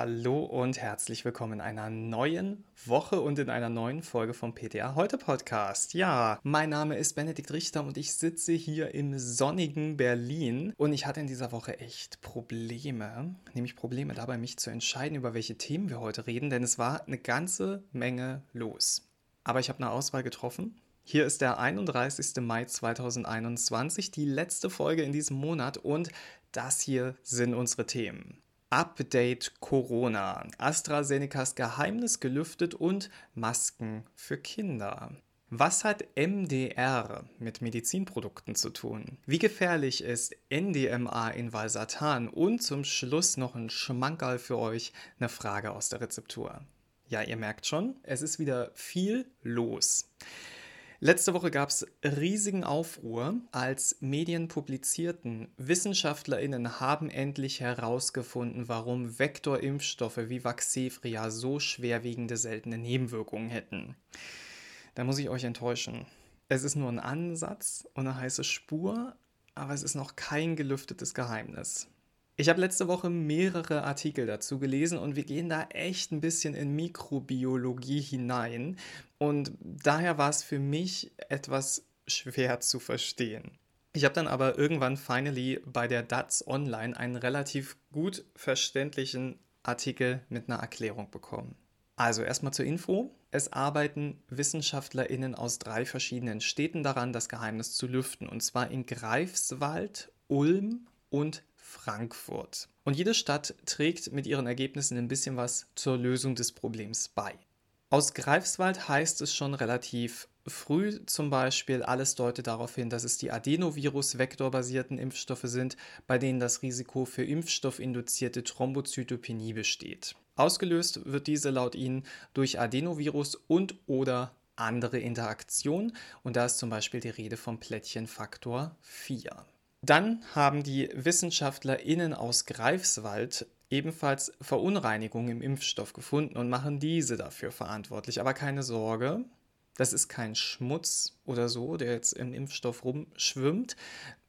Hallo und herzlich willkommen in einer neuen Woche und in einer neuen Folge vom PTA Heute Podcast. Ja, mein Name ist Benedikt Richter und ich sitze hier im sonnigen Berlin und ich hatte in dieser Woche echt Probleme, nämlich Probleme dabei, mich zu entscheiden, über welche Themen wir heute reden, denn es war eine ganze Menge los. Aber ich habe eine Auswahl getroffen. Hier ist der 31. Mai 2021, die letzte Folge in diesem Monat und das hier sind unsere Themen. Update Corona. AstraZenecas Geheimnis gelüftet und Masken für Kinder. Was hat MDR mit Medizinprodukten zu tun? Wie gefährlich ist NDMA in Valsartan? Und zum Schluss noch ein Schmankerl für euch, eine Frage aus der Rezeptur. Ja, ihr merkt schon, es ist wieder viel los. Letzte Woche gab es riesigen Aufruhr, als Medien publizierten, Wissenschaftlerinnen haben endlich herausgefunden, warum Vektorimpfstoffe wie Vaxevria so schwerwiegende seltene Nebenwirkungen hätten. Da muss ich euch enttäuschen. Es ist nur ein Ansatz und eine heiße Spur, aber es ist noch kein gelüftetes Geheimnis. Ich habe letzte Woche mehrere Artikel dazu gelesen und wir gehen da echt ein bisschen in Mikrobiologie hinein. Und daher war es für mich etwas schwer zu verstehen. Ich habe dann aber irgendwann finally bei der DATS Online einen relativ gut verständlichen Artikel mit einer Erklärung bekommen. Also erstmal zur Info. Es arbeiten WissenschaftlerInnen aus drei verschiedenen Städten daran, das Geheimnis zu lüften. Und zwar in Greifswald, Ulm und Frankfurt. Und jede Stadt trägt mit ihren Ergebnissen ein bisschen was zur Lösung des Problems bei. Aus Greifswald heißt es schon relativ früh zum Beispiel, alles deutet darauf hin, dass es die Adenovirus-vektorbasierten Impfstoffe sind, bei denen das Risiko für impfstoffinduzierte Thrombozytopenie besteht. Ausgelöst wird diese laut ihnen durch Adenovirus und oder andere Interaktion und da ist zum Beispiel die Rede vom Plättchenfaktor 4. Dann haben die WissenschaftlerInnen aus Greifswald ebenfalls Verunreinigungen im Impfstoff gefunden und machen diese dafür verantwortlich. Aber keine Sorge, das ist kein Schmutz oder so, der jetzt im Impfstoff rumschwimmt,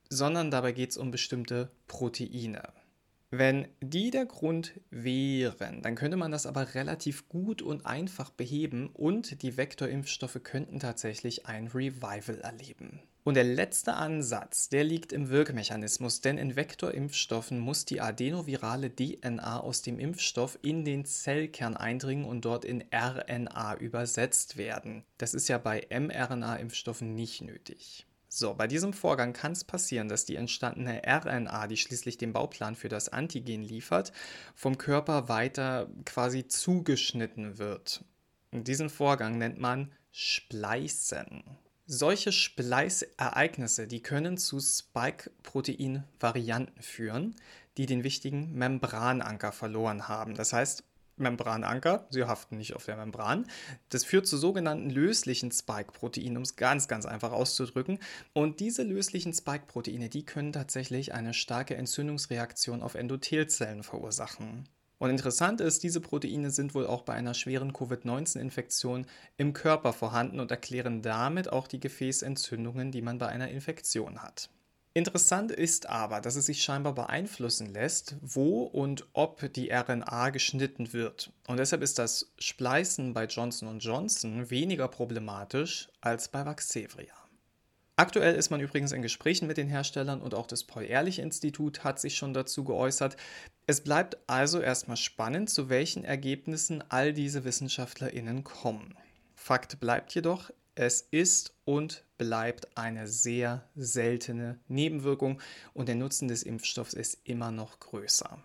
sondern dabei geht es um bestimmte Proteine. Wenn die der Grund wären, dann könnte man das aber relativ gut und einfach beheben und die Vektorimpfstoffe könnten tatsächlich ein Revival erleben. Und der letzte Ansatz, der liegt im Wirkmechanismus, denn in Vektorimpfstoffen muss die adenovirale DNA aus dem Impfstoff in den Zellkern eindringen und dort in RNA übersetzt werden. Das ist ja bei mRNA-Impfstoffen nicht nötig. So, bei diesem Vorgang kann es passieren, dass die entstandene RNA, die schließlich den Bauplan für das Antigen liefert, vom Körper weiter quasi zugeschnitten wird. Und diesen Vorgang nennt man Spleißen. Solche Spleißereignisse, die können zu Spike-Protein-Varianten führen, die den wichtigen Membrananker verloren haben. Das heißt, Membrananker, sie haften nicht auf der Membran. Das führt zu sogenannten löslichen Spike-Proteinen, um es ganz, ganz einfach auszudrücken. Und diese löslichen Spike-Proteine, die können tatsächlich eine starke Entzündungsreaktion auf Endothelzellen verursachen. Und interessant ist, diese Proteine sind wohl auch bei einer schweren Covid-19-Infektion im Körper vorhanden und erklären damit auch die Gefäßentzündungen, die man bei einer Infektion hat. Interessant ist aber, dass es sich scheinbar beeinflussen lässt, wo und ob die RNA geschnitten wird. Und deshalb ist das Spleißen bei Johnson Johnson weniger problematisch als bei Vaxevria. Aktuell ist man übrigens in Gesprächen mit den Herstellern und auch das Paul-Ehrlich-Institut hat sich schon dazu geäußert. Es bleibt also erstmal spannend, zu welchen Ergebnissen all diese WissenschaftlerInnen kommen. Fakt bleibt jedoch, es ist und bleibt eine sehr seltene Nebenwirkung und der Nutzen des Impfstoffs ist immer noch größer.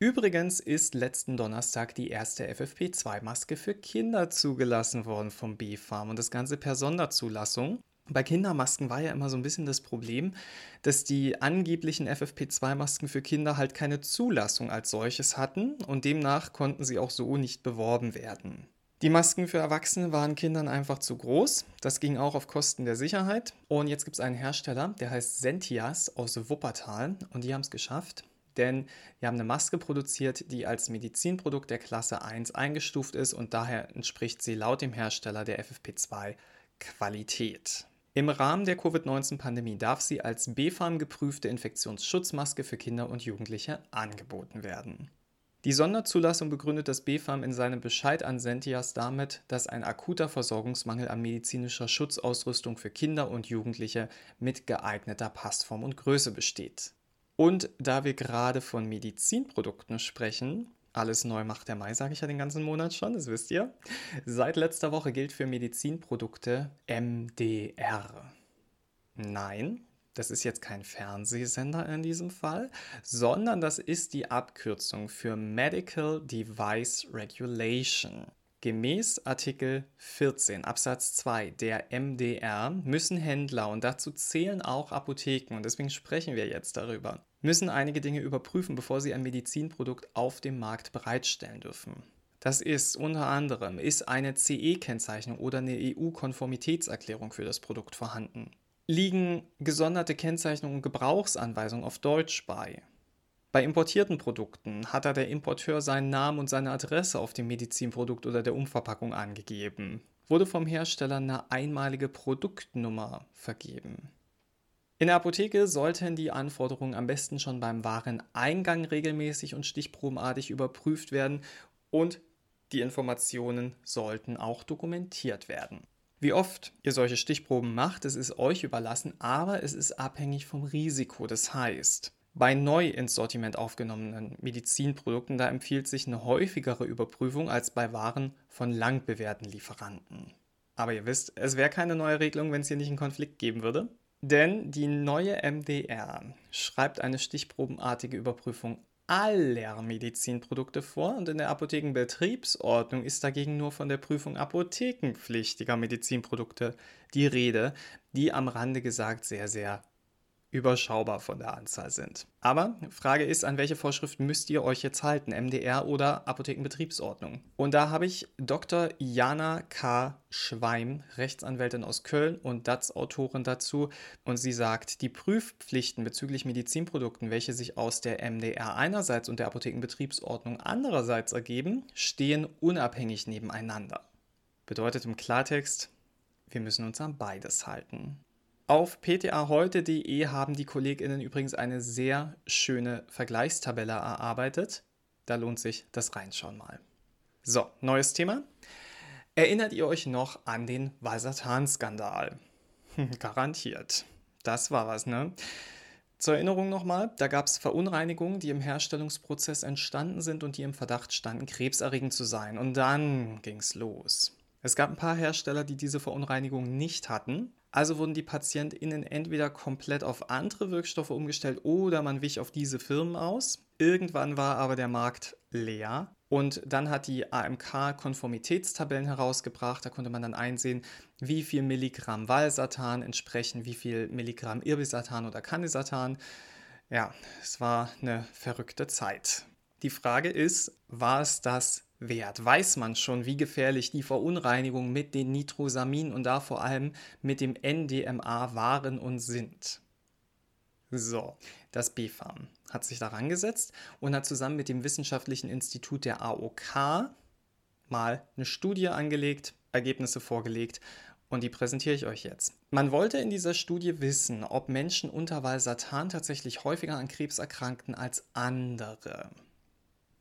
Übrigens ist letzten Donnerstag die erste FFP2-Maske für Kinder zugelassen worden vom B-Farm und das Ganze per Sonderzulassung. Bei Kindermasken war ja immer so ein bisschen das Problem, dass die angeblichen FFP2-Masken für Kinder halt keine Zulassung als solches hatten und demnach konnten sie auch so nicht beworben werden. Die Masken für Erwachsene waren Kindern einfach zu groß. Das ging auch auf Kosten der Sicherheit. Und jetzt gibt es einen Hersteller, der heißt Sentias aus Wuppertal und die haben es geschafft. Denn die haben eine Maske produziert, die als Medizinprodukt der Klasse 1 eingestuft ist und daher entspricht sie laut dem Hersteller der FFP2 Qualität. Im Rahmen der Covid-19-Pandemie darf sie als BfArM geprüfte Infektionsschutzmaske für Kinder und Jugendliche angeboten werden. Die Sonderzulassung begründet das BfArM in seinem Bescheid an Sentias damit, dass ein akuter Versorgungsmangel an medizinischer Schutzausrüstung für Kinder und Jugendliche mit geeigneter Passform und Größe besteht. Und da wir gerade von Medizinprodukten sprechen, alles neu macht der Mai, sage ich ja den ganzen Monat schon, das wisst ihr. Seit letzter Woche gilt für Medizinprodukte MDR. Nein, das ist jetzt kein Fernsehsender in diesem Fall, sondern das ist die Abkürzung für Medical Device Regulation. Gemäß Artikel 14 Absatz 2 der MDR müssen Händler, und dazu zählen auch Apotheken, und deswegen sprechen wir jetzt darüber, müssen einige Dinge überprüfen, bevor sie ein Medizinprodukt auf dem Markt bereitstellen dürfen. Das ist unter anderem, ist eine CE-Kennzeichnung oder eine EU-Konformitätserklärung für das Produkt vorhanden liegen gesonderte Kennzeichnungen und Gebrauchsanweisungen auf Deutsch bei. Bei importierten Produkten hat da der Importeur seinen Namen und seine Adresse auf dem Medizinprodukt oder der Umverpackung angegeben. Wurde vom Hersteller eine einmalige Produktnummer vergeben. In der Apotheke sollten die Anforderungen am besten schon beim Wareneingang regelmäßig und stichprobenartig überprüft werden und die Informationen sollten auch dokumentiert werden. Wie oft ihr solche Stichproben macht, das ist euch überlassen, aber es ist abhängig vom Risiko. Das heißt, bei neu ins Sortiment aufgenommenen Medizinprodukten, da empfiehlt sich eine häufigere Überprüfung als bei Waren von lang bewährten Lieferanten. Aber ihr wisst, es wäre keine neue Regelung, wenn es hier nicht einen Konflikt geben würde. Denn die neue MDR schreibt eine stichprobenartige Überprüfung aller Medizinprodukte vor und in der Apothekenbetriebsordnung ist dagegen nur von der Prüfung apothekenpflichtiger Medizinprodukte die Rede, die am Rande gesagt sehr, sehr überschaubar von der Anzahl sind. Aber Frage ist, an welche Vorschriften müsst ihr euch jetzt halten, MDR oder Apothekenbetriebsordnung? Und da habe ich Dr. Jana K. Schweim, Rechtsanwältin aus Köln und DATS-Autorin dazu. Und sie sagt, die Prüfpflichten bezüglich Medizinprodukten, welche sich aus der MDR einerseits und der Apothekenbetriebsordnung andererseits ergeben, stehen unabhängig nebeneinander. Bedeutet im Klartext, wir müssen uns an beides halten. Auf ptaheute.de haben die KollegInnen übrigens eine sehr schöne Vergleichstabelle erarbeitet. Da lohnt sich das Reinschauen mal. So, neues Thema. Erinnert ihr euch noch an den Valsartan-Skandal? Garantiert. Das war was, ne? Zur Erinnerung nochmal, da gab es Verunreinigungen, die im Herstellungsprozess entstanden sind und die im Verdacht standen, krebserregend zu sein. Und dann ging es los. Es gab ein paar Hersteller, die diese Verunreinigungen nicht hatten. Also wurden die PatientInnen entweder komplett auf andere Wirkstoffe umgestellt oder man wich auf diese Firmen aus. Irgendwann war aber der Markt leer. Und dann hat die AMK Konformitätstabellen herausgebracht. Da konnte man dann einsehen, wie viel Milligramm Valsartan entsprechen, wie viel Milligramm Irbisatan oder Candesatan. Ja, es war eine verrückte Zeit. Die Frage ist, war es das wert? Weiß man schon, wie gefährlich die Verunreinigungen mit den Nitrosamin und da vor allem mit dem NDMA waren und sind? So, das BfArM hat sich daran gesetzt und hat zusammen mit dem Wissenschaftlichen Institut der AOK mal eine Studie angelegt, Ergebnisse vorgelegt und die präsentiere ich euch jetzt. Man wollte in dieser Studie wissen, ob Menschen unter Valsartan tatsächlich häufiger an Krebs erkrankten als andere.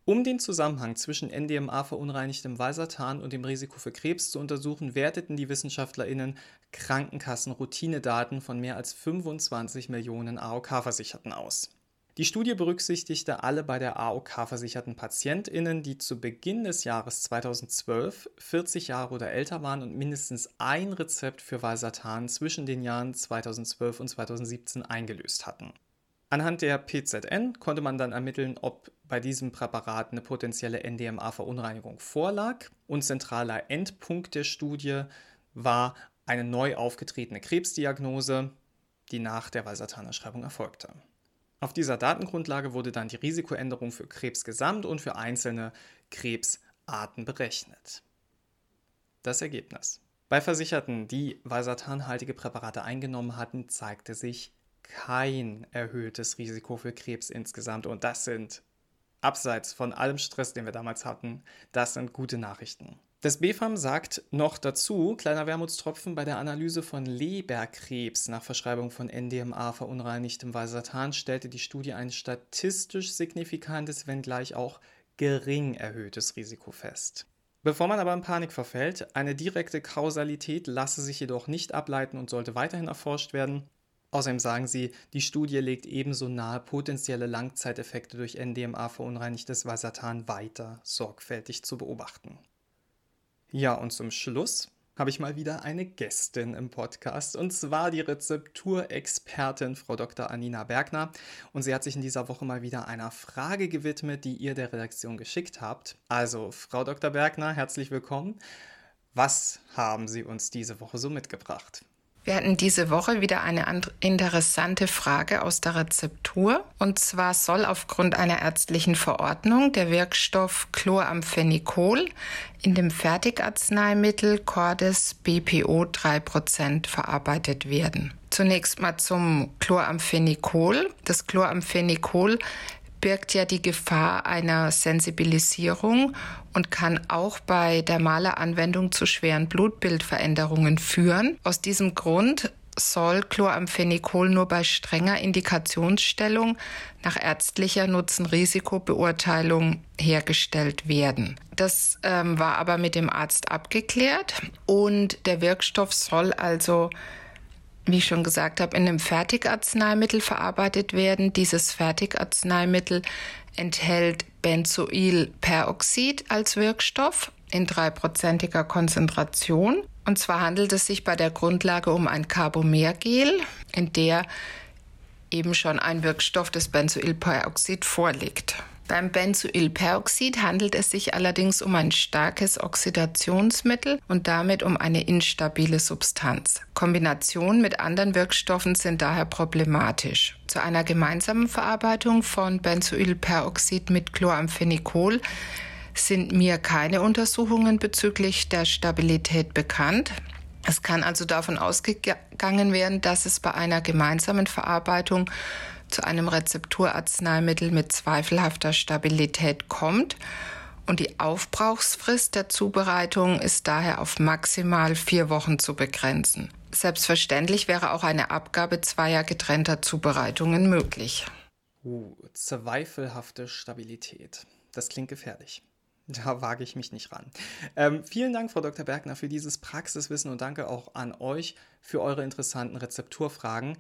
Um den Zusammenhang zwischen NDMA-verunreinigtem Valsartan und dem Risiko für Krebs zu untersuchen, werteten die WissenschaftlerInnen Krankenkassen-Routinedaten von mehr als 25 Millionen AOK-Versicherten aus. Die Studie berücksichtigte alle bei der AOK versicherten PatientInnen, die zu Beginn des Jahres 2012 40 Jahre oder älter waren und mindestens ein Rezept für Valsartan zwischen den Jahren 2012 und 2017 eingelöst hatten. Anhand der PZN konnte man dann ermitteln, ob bei diesem Präparat eine potenzielle NDMA-Verunreinigung vorlag. Und zentraler Endpunkt der Studie war eine neu aufgetretene Krebsdiagnose, die nach der Valsartan-Erschreibung erfolgte. Auf dieser Datengrundlage wurde dann die Risikoänderung für Krebs gesamt und für einzelne Krebsarten berechnet. Das Ergebnis. Bei Versicherten, die Valsartanhaltige Präparate eingenommen hatten, zeigte sich kein erhöhtes Risiko für Krebs insgesamt. Und das sind abseits von allem Stress, den wir damals hatten, das sind gute Nachrichten. Das BfArM sagt noch dazu, kleiner Wermutstropfen, bei der Analyse von Leberkrebs nach Verschreibung von NDMA verunreinigtem Valsartan stellte die Studie ein statistisch signifikantes, wenngleich auch gering erhöhtes Risiko fest. Bevor man aber in Panik verfällt, eine direkte Kausalität lasse sich jedoch nicht ableiten und sollte weiterhin erforscht werden. Außerdem sagen sie, die Studie legt ebenso nahe, potenzielle Langzeiteffekte durch NDMA verunreinigtes Valsartan weiter sorgfältig zu beobachten. Ja, und zum Schluss habe ich mal wieder eine Gästin im Podcast und zwar die Rezepturexpertin Frau Dr. Anina Bergner und sie hat sich in dieser Woche mal wieder einer Frage gewidmet, die ihr der Redaktion geschickt habt. Also, Frau Dr. Bergner, herzlich willkommen. Was haben Sie uns diese Woche so mitgebracht? Wir hatten diese Woche wieder eine interessante Frage aus der Rezeptur. Und zwar soll aufgrund einer ärztlichen Verordnung der Wirkstoff Chloramphenicol in dem Fertigarzneimittel Cordes BPO 3% verarbeitet werden. Zunächst mal zum Chloramphenicol. Das Chloramphenicol birgt ja die Gefahr einer Sensibilisierung und kann auch bei dermaler Anwendung zu schweren Blutbildveränderungen führen. Aus diesem Grund soll Chloramphenicol nur bei strenger Indikationsstellung nach ärztlicher Nutzen-Risiko-Beurteilung hergestellt werden. Das ähm, war aber mit dem Arzt abgeklärt und der Wirkstoff soll also wie ich schon gesagt habe, in einem Fertigarzneimittel verarbeitet werden. Dieses Fertigarzneimittel enthält Benzoylperoxid als Wirkstoff in dreiprozentiger Konzentration. Und zwar handelt es sich bei der Grundlage um ein Carbomergel, in der eben schon ein Wirkstoff des Benzoylperoxid vorliegt. Beim Benzoylperoxid handelt es sich allerdings um ein starkes Oxidationsmittel und damit um eine instabile Substanz. Kombinationen mit anderen Wirkstoffen sind daher problematisch. Zu einer gemeinsamen Verarbeitung von Benzoylperoxid mit Chloramphenicol sind mir keine Untersuchungen bezüglich der Stabilität bekannt. Es kann also davon ausgegangen werden, dass es bei einer gemeinsamen Verarbeitung zu einem Rezepturarzneimittel mit zweifelhafter Stabilität kommt und die Aufbrauchsfrist der Zubereitung ist daher auf maximal vier Wochen zu begrenzen. Selbstverständlich wäre auch eine Abgabe zweier getrennter Zubereitungen möglich. Uh, zweifelhafte Stabilität. Das klingt gefährlich. Da wage ich mich nicht ran. Ähm, vielen Dank, Frau Dr. Bergner, für dieses Praxiswissen und danke auch an euch für eure interessanten Rezepturfragen.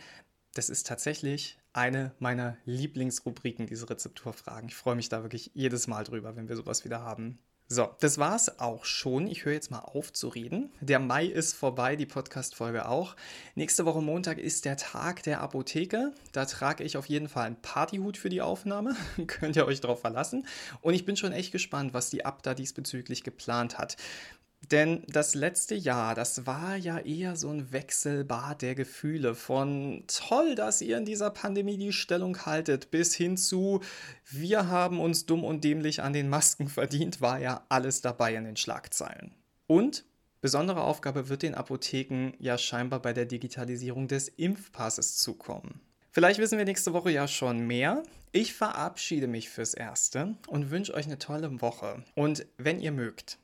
Das ist tatsächlich eine meiner Lieblingsrubriken, diese Rezepturfragen. Ich freue mich da wirklich jedes Mal drüber, wenn wir sowas wieder haben. So, das war's auch schon. Ich höre jetzt mal auf zu reden. Der Mai ist vorbei, die Podcast-Folge auch. Nächste Woche Montag ist der Tag der Apotheke. Da trage ich auf jeden Fall einen Partyhut für die Aufnahme. Könnt ihr euch drauf verlassen. Und ich bin schon echt gespannt, was die Abda diesbezüglich geplant hat. Denn das letzte Jahr, das war ja eher so ein Wechselbad der Gefühle von toll, dass ihr in dieser Pandemie die Stellung haltet, bis hin zu wir haben uns dumm und dämlich an den Masken verdient, war ja alles dabei in den Schlagzeilen. Und besondere Aufgabe wird den Apotheken ja scheinbar bei der Digitalisierung des Impfpasses zukommen. Vielleicht wissen wir nächste Woche ja schon mehr. Ich verabschiede mich fürs Erste und wünsche euch eine tolle Woche. Und wenn ihr mögt,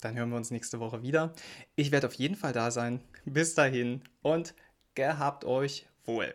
dann hören wir uns nächste Woche wieder. Ich werde auf jeden Fall da sein. Bis dahin und gehabt euch wohl.